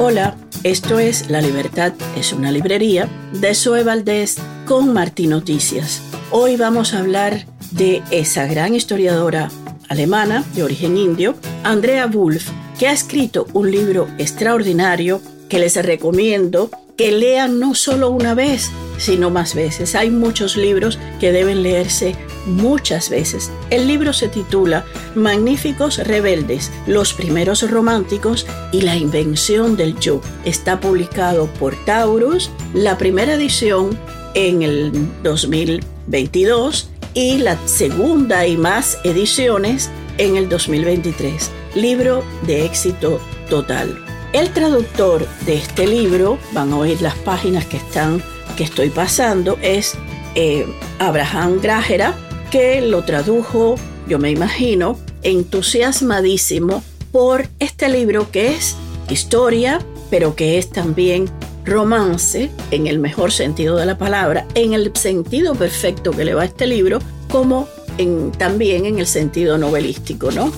Hola, esto es La Libertad es una librería de Zoe Valdés con Martín Noticias. Hoy vamos a hablar de esa gran historiadora alemana de origen indio, Andrea Wolf, que ha escrito un libro extraordinario que les recomiendo que lean no solo una vez, sino más veces. Hay muchos libros que deben leerse muchas veces. El libro se titula Magníficos Rebeldes, los primeros románticos y la invención del yo. Está publicado por Taurus, la primera edición en el 2022 y la segunda y más ediciones en el 2023. Libro de éxito total. El traductor de este libro, van a oír las páginas que están que estoy pasando, es eh, Abraham Grajera, que lo tradujo, yo me imagino, entusiasmadísimo por este libro que es historia, pero que es también romance, en el mejor sentido de la palabra, en el sentido perfecto que le va a este libro, como en, también en el sentido novelístico, ¿no?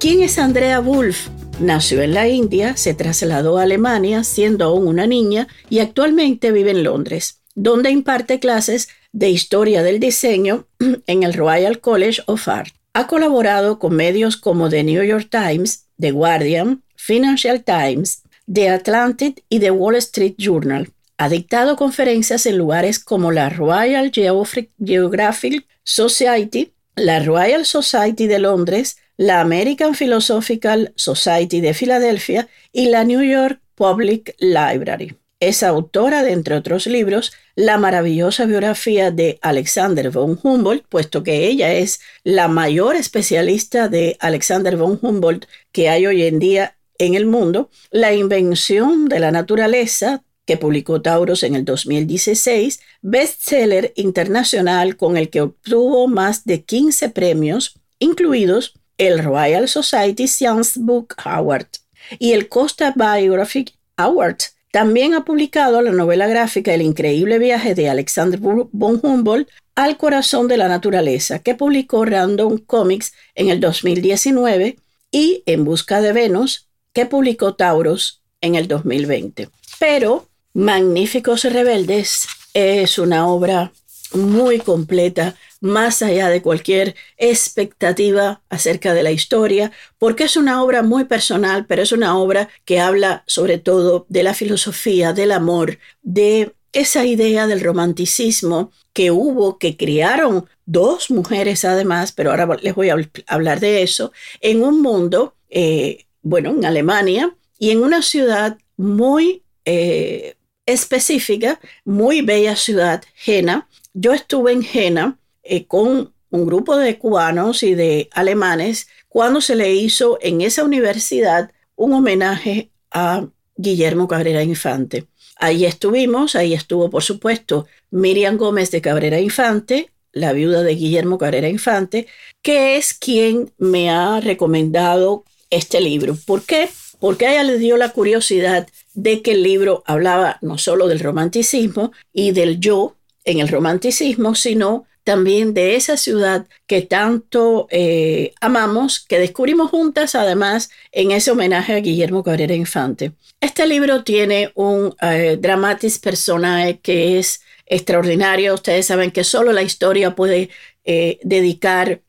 ¿Quién es Andrea Wolf? Nació en la India, se trasladó a Alemania siendo aún una niña y actualmente vive en Londres, donde imparte clases de Historia del Diseño en el Royal College of Art. Ha colaborado con medios como The New York Times, The Guardian, Financial Times, The Atlantic y The Wall Street Journal. Ha dictado conferencias en lugares como la Royal Geographic Society, la Royal Society de Londres, la American Philosophical Society de Filadelfia y la New York Public Library. Es autora de, entre otros libros, la maravillosa biografía de Alexander von Humboldt, puesto que ella es la mayor especialista de Alexander von Humboldt que hay hoy en día en el mundo, La invención de la naturaleza, que publicó Tauros en el 2016, bestseller internacional con el que obtuvo más de 15 premios, incluidos el Royal Society Science Book Award y el Costa Biographic Award también ha publicado la novela gráfica El increíble viaje de Alexander von Humboldt al corazón de la naturaleza, que publicó Random Comics en el 2019, y En busca de Venus, que publicó Tauros en el 2020. Pero Magníficos Rebeldes es una obra muy completa, más allá de cualquier expectativa acerca de la historia, porque es una obra muy personal, pero es una obra que habla sobre todo de la filosofía, del amor, de esa idea del romanticismo que hubo, que crearon dos mujeres además, pero ahora les voy a hablar de eso, en un mundo, eh, bueno, en Alemania y en una ciudad muy eh, específica, muy bella ciudad, Jena. Yo estuve en Jena eh, con un grupo de cubanos y de alemanes cuando se le hizo en esa universidad un homenaje a Guillermo Cabrera Infante. Ahí estuvimos, ahí estuvo por supuesto Miriam Gómez de Cabrera Infante, la viuda de Guillermo Cabrera Infante, que es quien me ha recomendado este libro. ¿Por qué? Porque a ella le dio la curiosidad de que el libro hablaba no solo del romanticismo y del yo en el romanticismo, sino también de esa ciudad que tanto eh, amamos, que descubrimos juntas además en ese homenaje a Guillermo Cabrera Infante. Este libro tiene un eh, dramatis personae que es extraordinario. Ustedes saben que solo la historia puede eh, dedicar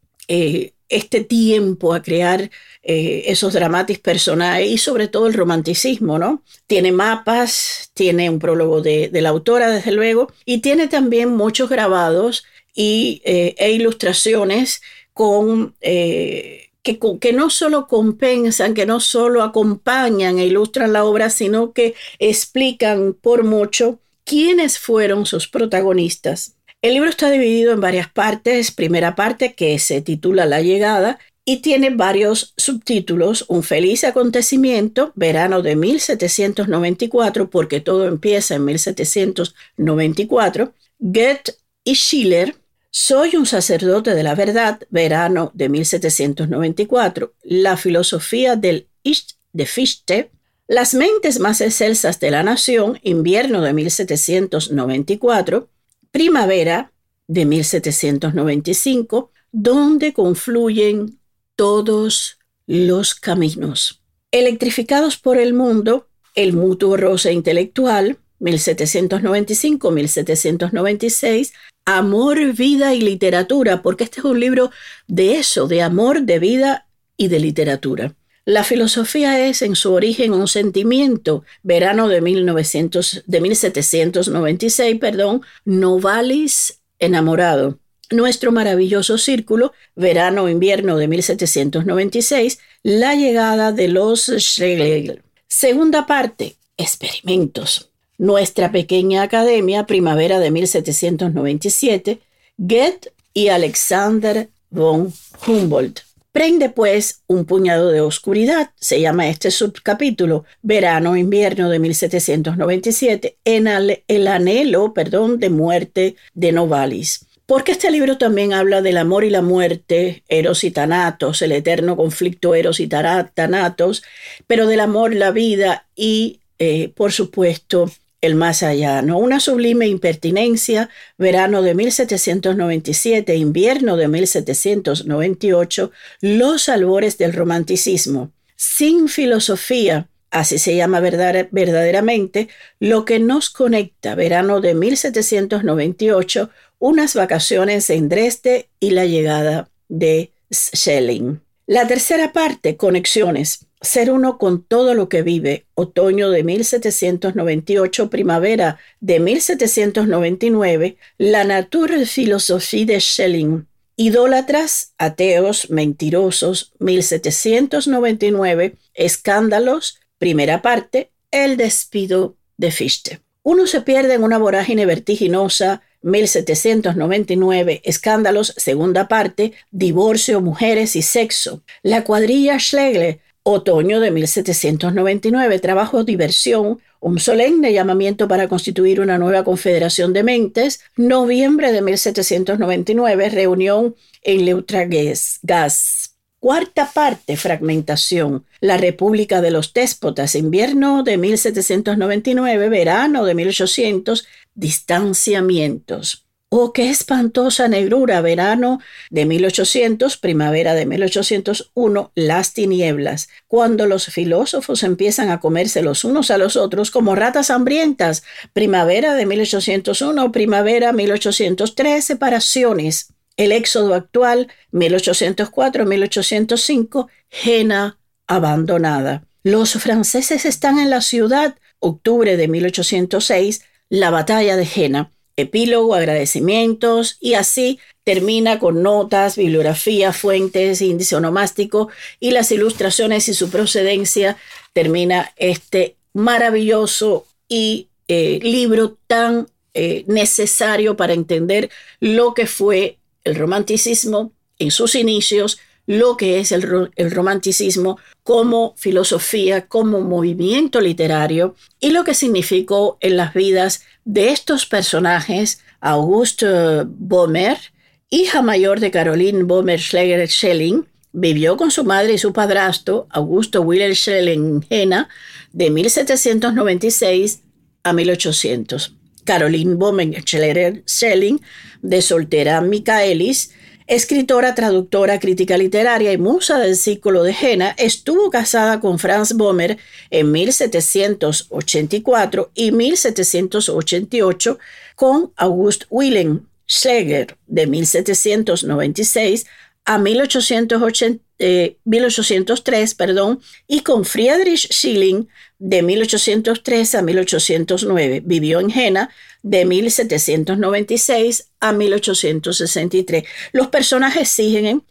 este tiempo a crear esos dramatis personae y sobre todo el romanticismo, ¿no? Tiene mapas, tiene un prólogo de la autora, desde luego, y tiene también muchos grabados y, eh, e ilustraciones con, eh, que, que, no solo compensan, que no solo acompañan e ilustran la obra, sino que explican por mucho quiénes fueron sus protagonistas. El libro está dividido en varias partes. Primera parte que se titula La llegada y tiene varios subtítulos. Un feliz acontecimiento, verano de 1794, porque todo empieza en 1794. Goethe y Schiller, soy un sacerdote de la verdad, verano de 1794, la filosofía del Ist de Fichte, las mentes más excelsas de la nación, invierno de 1794, primavera de 1795, donde confluyen todos los caminos. Electrificados por el mundo, El mutuo roce intelectual, 1795-1796, Amor, vida y literatura, porque este es un libro de eso, de amor, de vida y de literatura. La filosofía es en su origen un sentimiento. Verano de, 1900, de 1796, perdón, Novalis enamorado. Nuestro maravilloso círculo, verano-invierno de 1796, la llegada de los Schlegel. Segunda parte, experimentos. Nuestra pequeña academia, primavera de 1797, Goethe y Alexander von Humboldt. Prende pues un puñado de oscuridad, se llama este subcapítulo, verano-invierno de 1797, en el anhelo, perdón, de muerte de Novalis. Porque este libro también habla del amor y la muerte, Eros y Tanatos, el eterno conflicto Eros y Tanatos, pero del amor, la vida y, eh, por supuesto, el más allá, ¿no? Una sublime impertinencia, verano de 1797, invierno de 1798, los albores del romanticismo. Sin filosofía, así se llama verdaderamente, lo que nos conecta, verano de 1798, unas vacaciones en Dresde y la llegada de Schelling. La tercera parte, conexiones ser uno con todo lo que vive, otoño de 1798, primavera de 1799, la Naturphilosophie de Schelling, idólatras, ateos, mentirosos, 1799, escándalos, primera parte, el despido de Fichte. Uno se pierde en una vorágine vertiginosa, 1799, Escándalos, segunda parte, Divorcio, Mujeres y Sexo. La cuadrilla Schlegel Otoño de 1799, trabajo diversión, un solemne llamamiento para constituir una nueva confederación de mentes. Noviembre de 1799, reunión en Leutragues, Gas. Cuarta parte, fragmentación. La República de los Déspotas, invierno de 1799, verano de 1800, distanciamientos. Oh, qué espantosa negrura, verano de 1800, primavera de 1801, las tinieblas, cuando los filósofos empiezan a comerse los unos a los otros como ratas hambrientas, primavera de 1801, primavera 1803, separaciones, el éxodo actual 1804-1805, Jena abandonada. Los franceses están en la ciudad, octubre de 1806, la batalla de Jena epílogo, agradecimientos y así termina con notas, bibliografía, fuentes, índice onomástico y las ilustraciones y su procedencia. Termina este maravilloso y eh, libro tan eh, necesario para entender lo que fue el romanticismo en sus inicios, lo que es el, el, romanticismo como filosofía, como movimiento literario y lo que significó en las vidas de estos personajes, Auguste Bomer, hija mayor de Caroline Bomer Schleger Schelling, vivió con su madre y su padrastro, Augusto Willer Schelling Jena, de 1796 a 1800. Caroline Bomer Schleger Schelling, de soltera Michaelis, Escritora, traductora, crítica literaria y musa del círculo de Jena, estuvo casada con Franz Bomer en 1784 y 1788 con August Wilhelm Schleger de 1796 a 1803 eh, perdón, y con Friedrich Schilling de 1803 a 1809. Vivió en Jena de 1796 a 1863. Los personajes siguen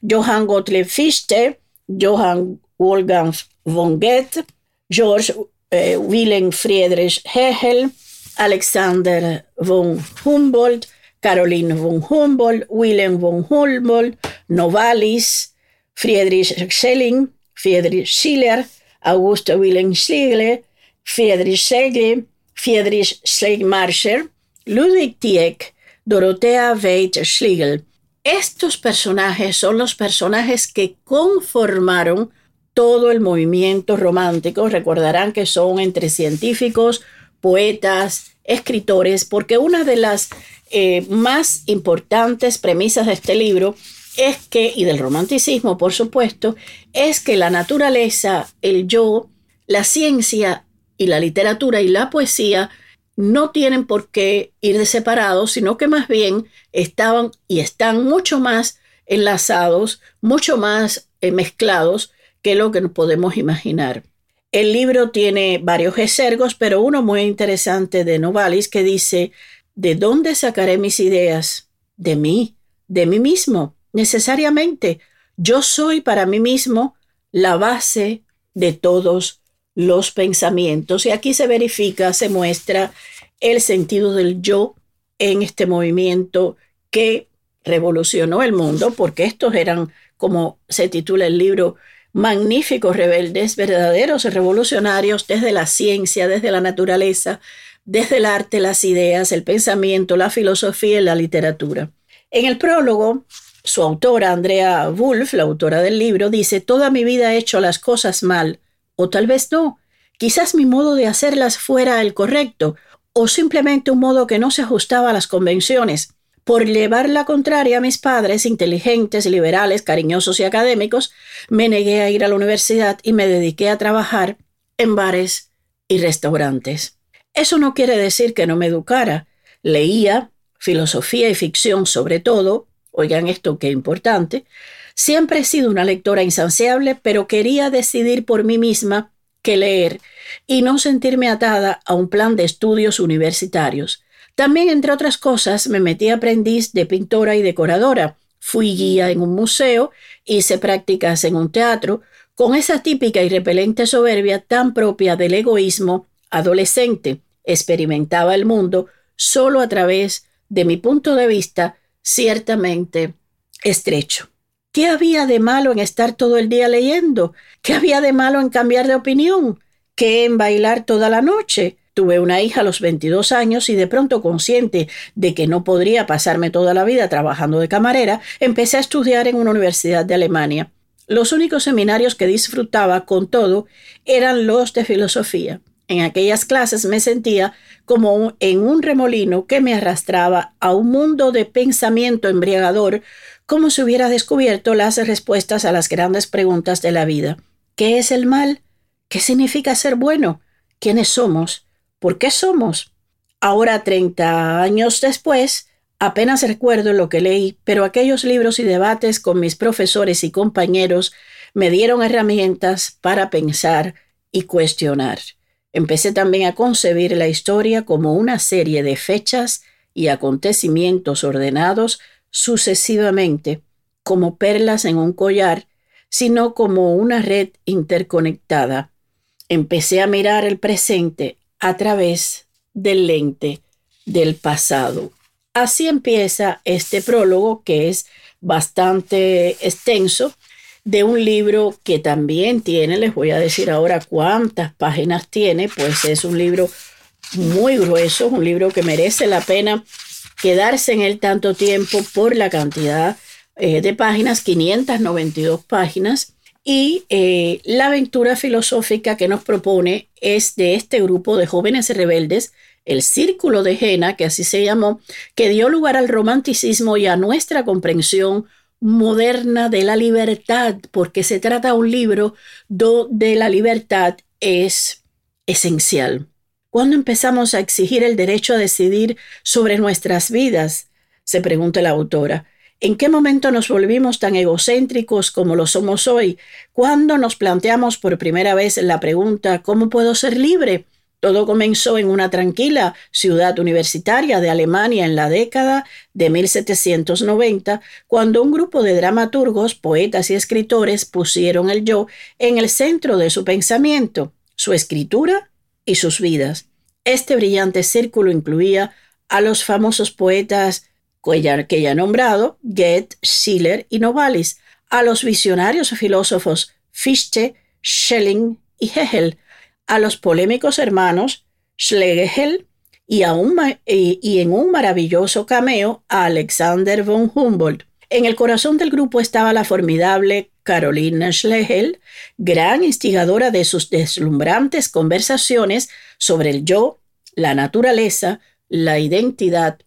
Johann Gottlieb Fichte, Johann Wolfgang von Goethe, George eh, Wilhelm Friedrich Hegel, Alexander von Humboldt, Caroline von Humboldt, Wilhelm von Humboldt, Novalis, Friedrich Schelling, Friedrich Schiller, Augusto Wilhelm Schlegel, Friedrich Schlegel, Friedrich Schlegelmarscher, Ludwig Tieck, Dorothea Veit Schlegel. Estos personajes son los personajes que conformaron todo el movimiento romántico. Recordarán que son entre científicos, poetas, escritores, porque una de las eh, más importantes premisas de este libro es que, y del romanticismo por supuesto, es que la naturaleza, el yo, la ciencia y la literatura y la poesía no tienen por qué ir de separados, sino que más bien estaban y están mucho más enlazados, mucho más eh, mezclados que lo que podemos imaginar. El libro tiene varios exergos, pero uno muy interesante de Novalis que dice, ¿de dónde sacaré mis ideas? De mí, de mí mismo, necesariamente. Yo soy para mí mismo la base de todos los pensamientos. Y aquí se verifica, se muestra el sentido del yo en este movimiento que revolucionó el mundo, porque estos eran, como se titula el libro, magníficos rebeldes, verdaderos revolucionarios desde la ciencia, desde la naturaleza, desde el arte, las ideas, el pensamiento, la filosofía y la literatura. En el prólogo, su autora, Andrea Wolf, la autora del libro, dice, Toda mi vida he hecho las cosas mal, o tal vez no. Quizás mi modo de hacerlas fuera el correcto, o simplemente un modo que no se ajustaba a las convenciones. Por llevar la contraria a mis padres, inteligentes, liberales, cariñosos y académicos, me negué a ir a la universidad y me dediqué a trabajar en bares y restaurantes. Eso no quiere decir que no me educara. Leía filosofía y ficción sobre todo, oigan esto qué importante, siempre he sido una lectora insaciable, pero quería decidir por mí misma qué leer y no sentirme atada a un plan de estudios universitarios. También, entre otras cosas, me metí aprendiz de pintora y decoradora. Fui guía en un museo, hice prácticas en un teatro, con esa típica y repelente soberbia tan propia del egoísmo adolescente. Experimentaba el mundo solo a través de mi punto de vista ciertamente estrecho. ¿Qué había de malo en estar todo el día leyendo? ¿Qué había de malo en cambiar de opinión? ¿Qué en bailar toda la noche? Tuve una hija a los 22 años y de pronto consciente de que no podría pasarme toda la vida trabajando de camarera, empecé a estudiar en una universidad de Alemania. Los únicos seminarios que disfrutaba con todo eran los de filosofía. En aquellas clases me sentía como en un remolino que me arrastraba a un mundo de pensamiento embriagador, como si hubiera descubierto las respuestas a las grandes preguntas de la vida. ¿Qué es el mal? ¿Qué significa ser bueno? ¿Quiénes somos? ¿Por qué somos? Ahora, 30 años después, apenas recuerdo lo que leí, pero aquellos libros y debates con mis profesores y compañeros me dieron herramientas para pensar y cuestionar. Empecé también a concebir la historia como una serie de fechas y acontecimientos ordenados sucesivamente, como perlas en un collar, sino como una red interconectada. Empecé a mirar el presente a través del lente del pasado. Así empieza este prólogo que es bastante extenso de un libro que también tiene, les voy a decir ahora cuántas páginas tiene, pues es un libro muy grueso, un libro que merece la pena quedarse en él tanto tiempo por la cantidad eh, de páginas, 592 páginas, y eh, la aventura filosófica que nos propone es de este grupo de jóvenes rebeldes, el Círculo de Jena, que así se llamó, que dio lugar al romanticismo y a nuestra comprensión moderna de la libertad, porque se trata de un libro donde la libertad es esencial. ¿Cuándo empezamos a exigir el derecho a decidir sobre nuestras vidas? se pregunta la autora. ¿En qué momento nos volvimos tan egocéntricos como lo somos hoy? ¿Cuándo nos planteamos por primera vez la pregunta ¿cómo puedo ser libre? Todo comenzó en una tranquila ciudad universitaria de Alemania en la década de 1790, cuando un grupo de dramaturgos, poetas y escritores pusieron el yo en el centro de su pensamiento, su escritura y sus vidas. Este brillante círculo incluía a los famosos poetas que ya he nombrado, Goethe, Schiller y Novalis, a los visionarios filósofos Fichte, Schelling y Hegel, a los polémicos hermanos Schlegel y, en un maravilloso cameo a Alexander von Humboldt. En el corazón del grupo estaba la formidable Carolina Schlegel, gran instigadora de sus deslumbrantes conversaciones sobre el yo, la naturaleza, la identidad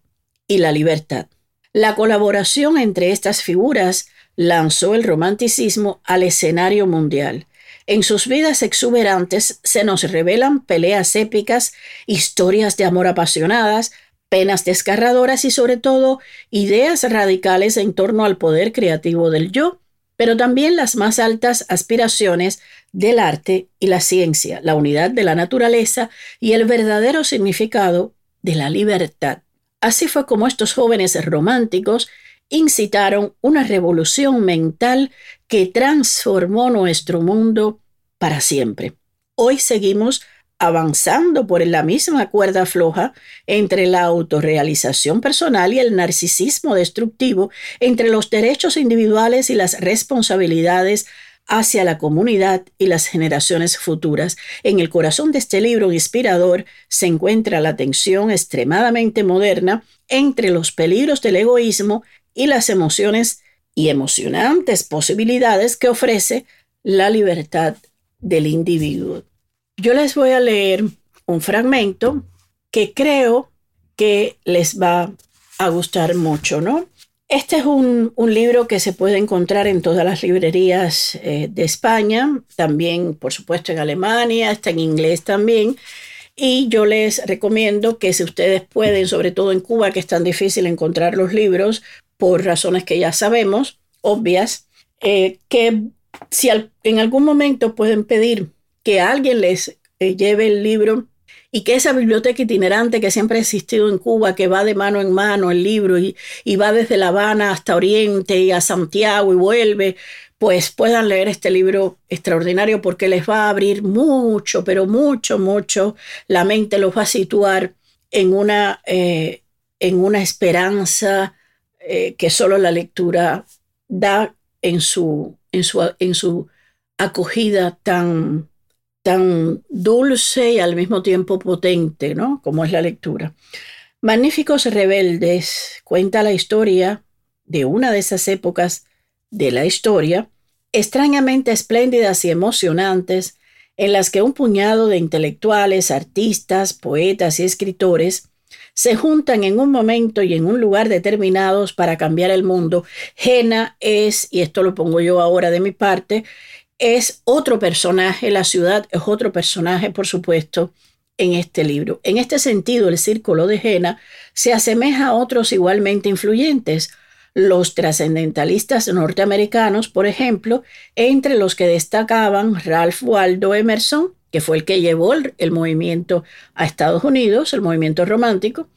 y la libertad. La colaboración entre estas figuras lanzó el romanticismo al escenario mundial. En sus vidas exuberantes se nos revelan peleas épicas, historias de amor apasionadas, penas desgarradoras y sobre todo ideas radicales en torno al poder creativo del yo, pero también las más altas aspiraciones del arte y la ciencia, la unidad de la naturaleza y el verdadero significado de la libertad. Así fue como estos jóvenes románticos incitaron una revolución mental que transformó nuestro mundo para siempre. Hoy seguimos avanzando por la misma cuerda floja entre la autorrealización personal y el narcisismo destructivo, entre los derechos individuales y las responsabilidades hacia la comunidad y las generaciones futuras. En el corazón de este libro inspirador se encuentra la tensión extremadamente moderna entre los peligros del egoísmo y las emociones y emocionantes posibilidades que ofrece la libertad del individuo. Yo les voy a leer un fragmento que creo que les va a gustar mucho, ¿no? Este es un, libro que se puede encontrar en todas las librerías eh, de España, también, por supuesto, en Alemania, está en inglés también. Y yo les recomiendo que si ustedes pueden, sobre todo en Cuba, que es tan difícil encontrar los libros, por razones que ya sabemos, obvias, eh, que si en algún momento pueden pedir que alguien les eh, lleve el libro y que esa biblioteca itinerante que siempre ha existido en Cuba, que va de mano en mano el libro y, va desde La Habana hasta Oriente y a Santiago y vuelve, pues puedan leer este libro extraordinario porque les va a abrir mucho, pero mucho, mucho la mente, los va a situar en una, eh, en una esperanza eh, que solo la lectura da en su, en su, en su acogida tan, tan dulce y al mismo tiempo potente, ¿no? Como es la lectura. Magníficos Rebeldes cuenta la historia de una de esas épocas de la historia, extrañamente espléndidas y emocionantes, en las que un puñado de intelectuales, artistas, poetas y escritores se juntan en un momento y en un lugar determinados para cambiar el mundo. Jena es, y esto lo pongo yo ahora de mi parte, es otro personaje, la ciudad es otro personaje, por supuesto, en este libro. En este sentido, el círculo de Jena se asemeja a otros igualmente influyentes, los trascendentalistas norteamericanos, por ejemplo, entre los que destacaban Ralph Waldo Emerson, que fue el que llevó el, movimiento a Estados Unidos, el movimiento romántico,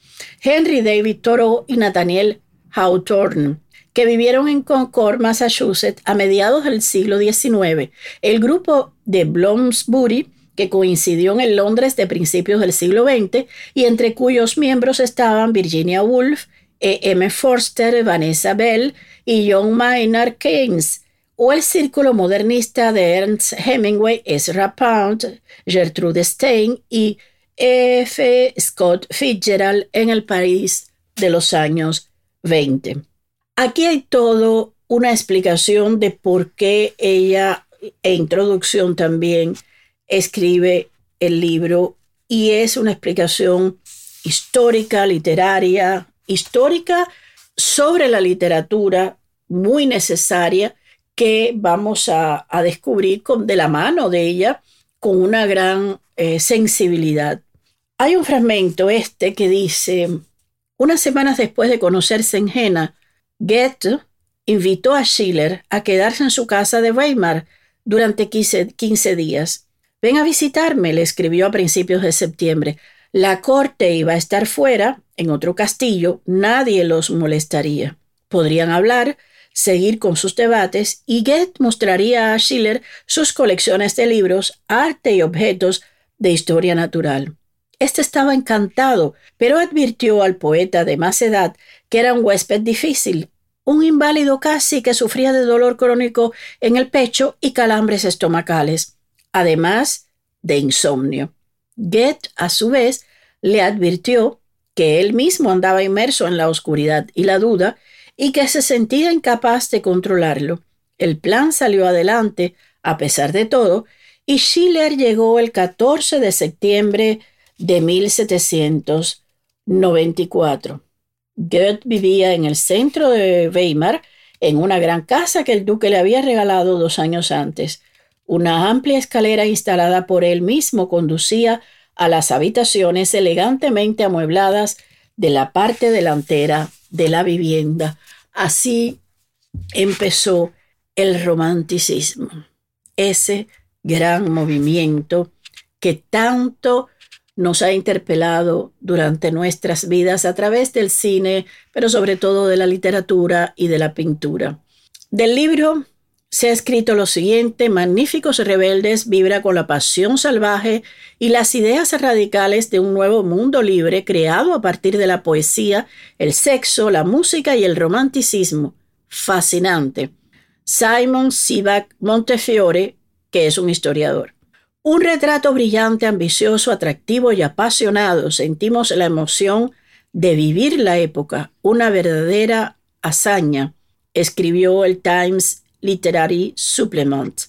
Henry David Thoreau y Nathaniel Hawthorne, que vivieron en Concord, Massachusetts, a mediados del siglo XIX. El grupo de Bloomsbury, que coincidió en Londres de principios del siglo XX y entre cuyos miembros estaban Virginia Woolf. M. Forster, Vanessa Bell y John Maynard Keynes, o el círculo modernista de Ernst Hemingway, Ezra Pound, Gertrude Stein y F. Scott Fitzgerald en el París de los años 20. Aquí hay todo una explicación de por qué ella, e introducción también, escribe el libro y es una explicación histórica, literaria, histórica sobre la literatura muy necesaria que vamos a, descubrir con, de la mano de ella con una gran eh, sensibilidad. Hay un fragmento este que dice, unas semanas después de conocerse en Jena, Goethe invitó a Schiller a quedarse en su casa de Weimar durante 15, días. Ven a visitarme, le escribió a principios de septiembre. La corte iba a estar fuera, en otro castillo, nadie los molestaría. Podrían hablar, seguir con sus debates y Goethe mostraría a Schiller sus colecciones de libros, arte y objetos de historia natural. Este estaba encantado, pero advirtió al poeta de más edad que era un huésped difícil, un inválido casi que sufría de dolor crónico en el pecho y calambres estomacales, además de insomnio. Goethe, a su vez, le advirtió que él mismo andaba inmerso en la oscuridad y la duda y que se sentía incapaz de controlarlo. El plan salió adelante, a pesar de todo, y Schiller llegó el 14 de septiembre de 1794. Goethe vivía en el centro de Weimar, en una gran casa que el duque le había regalado dos años antes. Una amplia escalera instalada por él mismo conducía a las habitaciones elegantemente amuebladas de la parte delantera de la vivienda. Así empezó el romanticismo, ese gran movimiento que tanto nos ha interpelado durante nuestras vidas a través del cine, pero sobre todo de la literatura y de la pintura. Del libro se ha escrito lo siguiente, Magníficos Rebeldes vibra con la pasión salvaje y las ideas radicales de un nuevo mundo libre creado a partir de la poesía, el sexo, la música y el romanticismo. Fascinante. Simon Sivak Montefiore, que es un historiador. Un retrato brillante, ambicioso, atractivo y apasionado. Sentimos la emoción de vivir la época, una verdadera hazaña, escribió el Times Literary Supplement.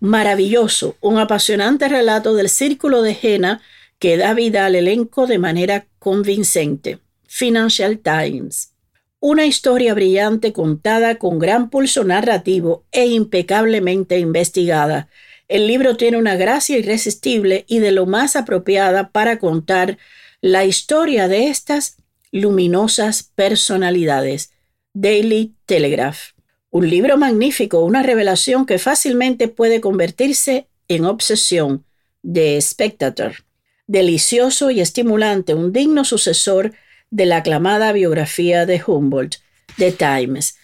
Maravilloso, un apasionante relato del círculo de Jena que da vida al elenco de manera convincente. Financial Times. Una historia brillante contada con gran pulso narrativo e impecablemente investigada. El libro tiene una gracia irresistible y de lo más apropiada para contar la historia de estas luminosas personalidades. Daily Telegraph. Un libro magnífico, una revelación que fácilmente puede convertirse en obsesión de Spectator. Delicioso y estimulante, un digno sucesor de la aclamada biografía de Humboldt, The Times.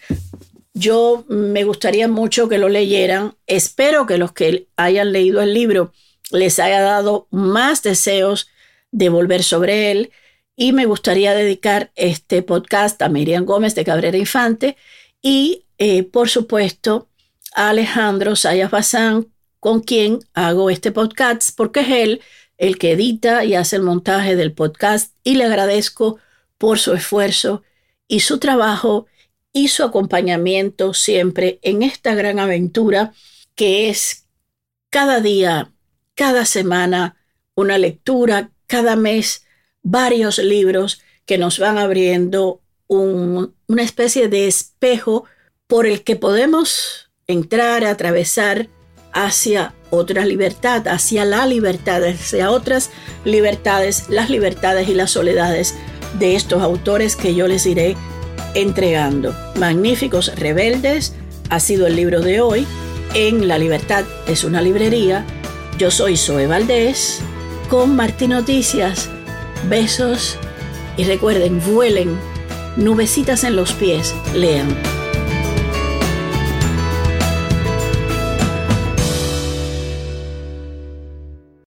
Yo me gustaría mucho que lo leyeran. Espero que los que hayan leído el libro les haya dado más deseos de volver sobre él. Y me gustaría dedicar este podcast a Miriam Gómez de Cabrera Infante y eh, por supuesto, a Alejandro Sayas Bazán, con quien hago este podcast, porque es él el que edita y hace el montaje del podcast y le agradezco por su esfuerzo y su trabajo y su acompañamiento siempre en esta gran aventura que es cada día, cada semana, una lectura, cada mes, varios libros que nos van abriendo una especie de espejo por el que podemos entrar, atravesar hacia otra libertad, hacia la libertad, hacia otras libertades, las libertades y las soledades de estos autores que yo les iré entregando. Magníficos Rebeldes ha sido el libro de hoy. En La Libertad es una librería. Yo soy Zoe Valdés con Martín Noticias. Besos y recuerden, vuelen, nubecitas en los pies, lean.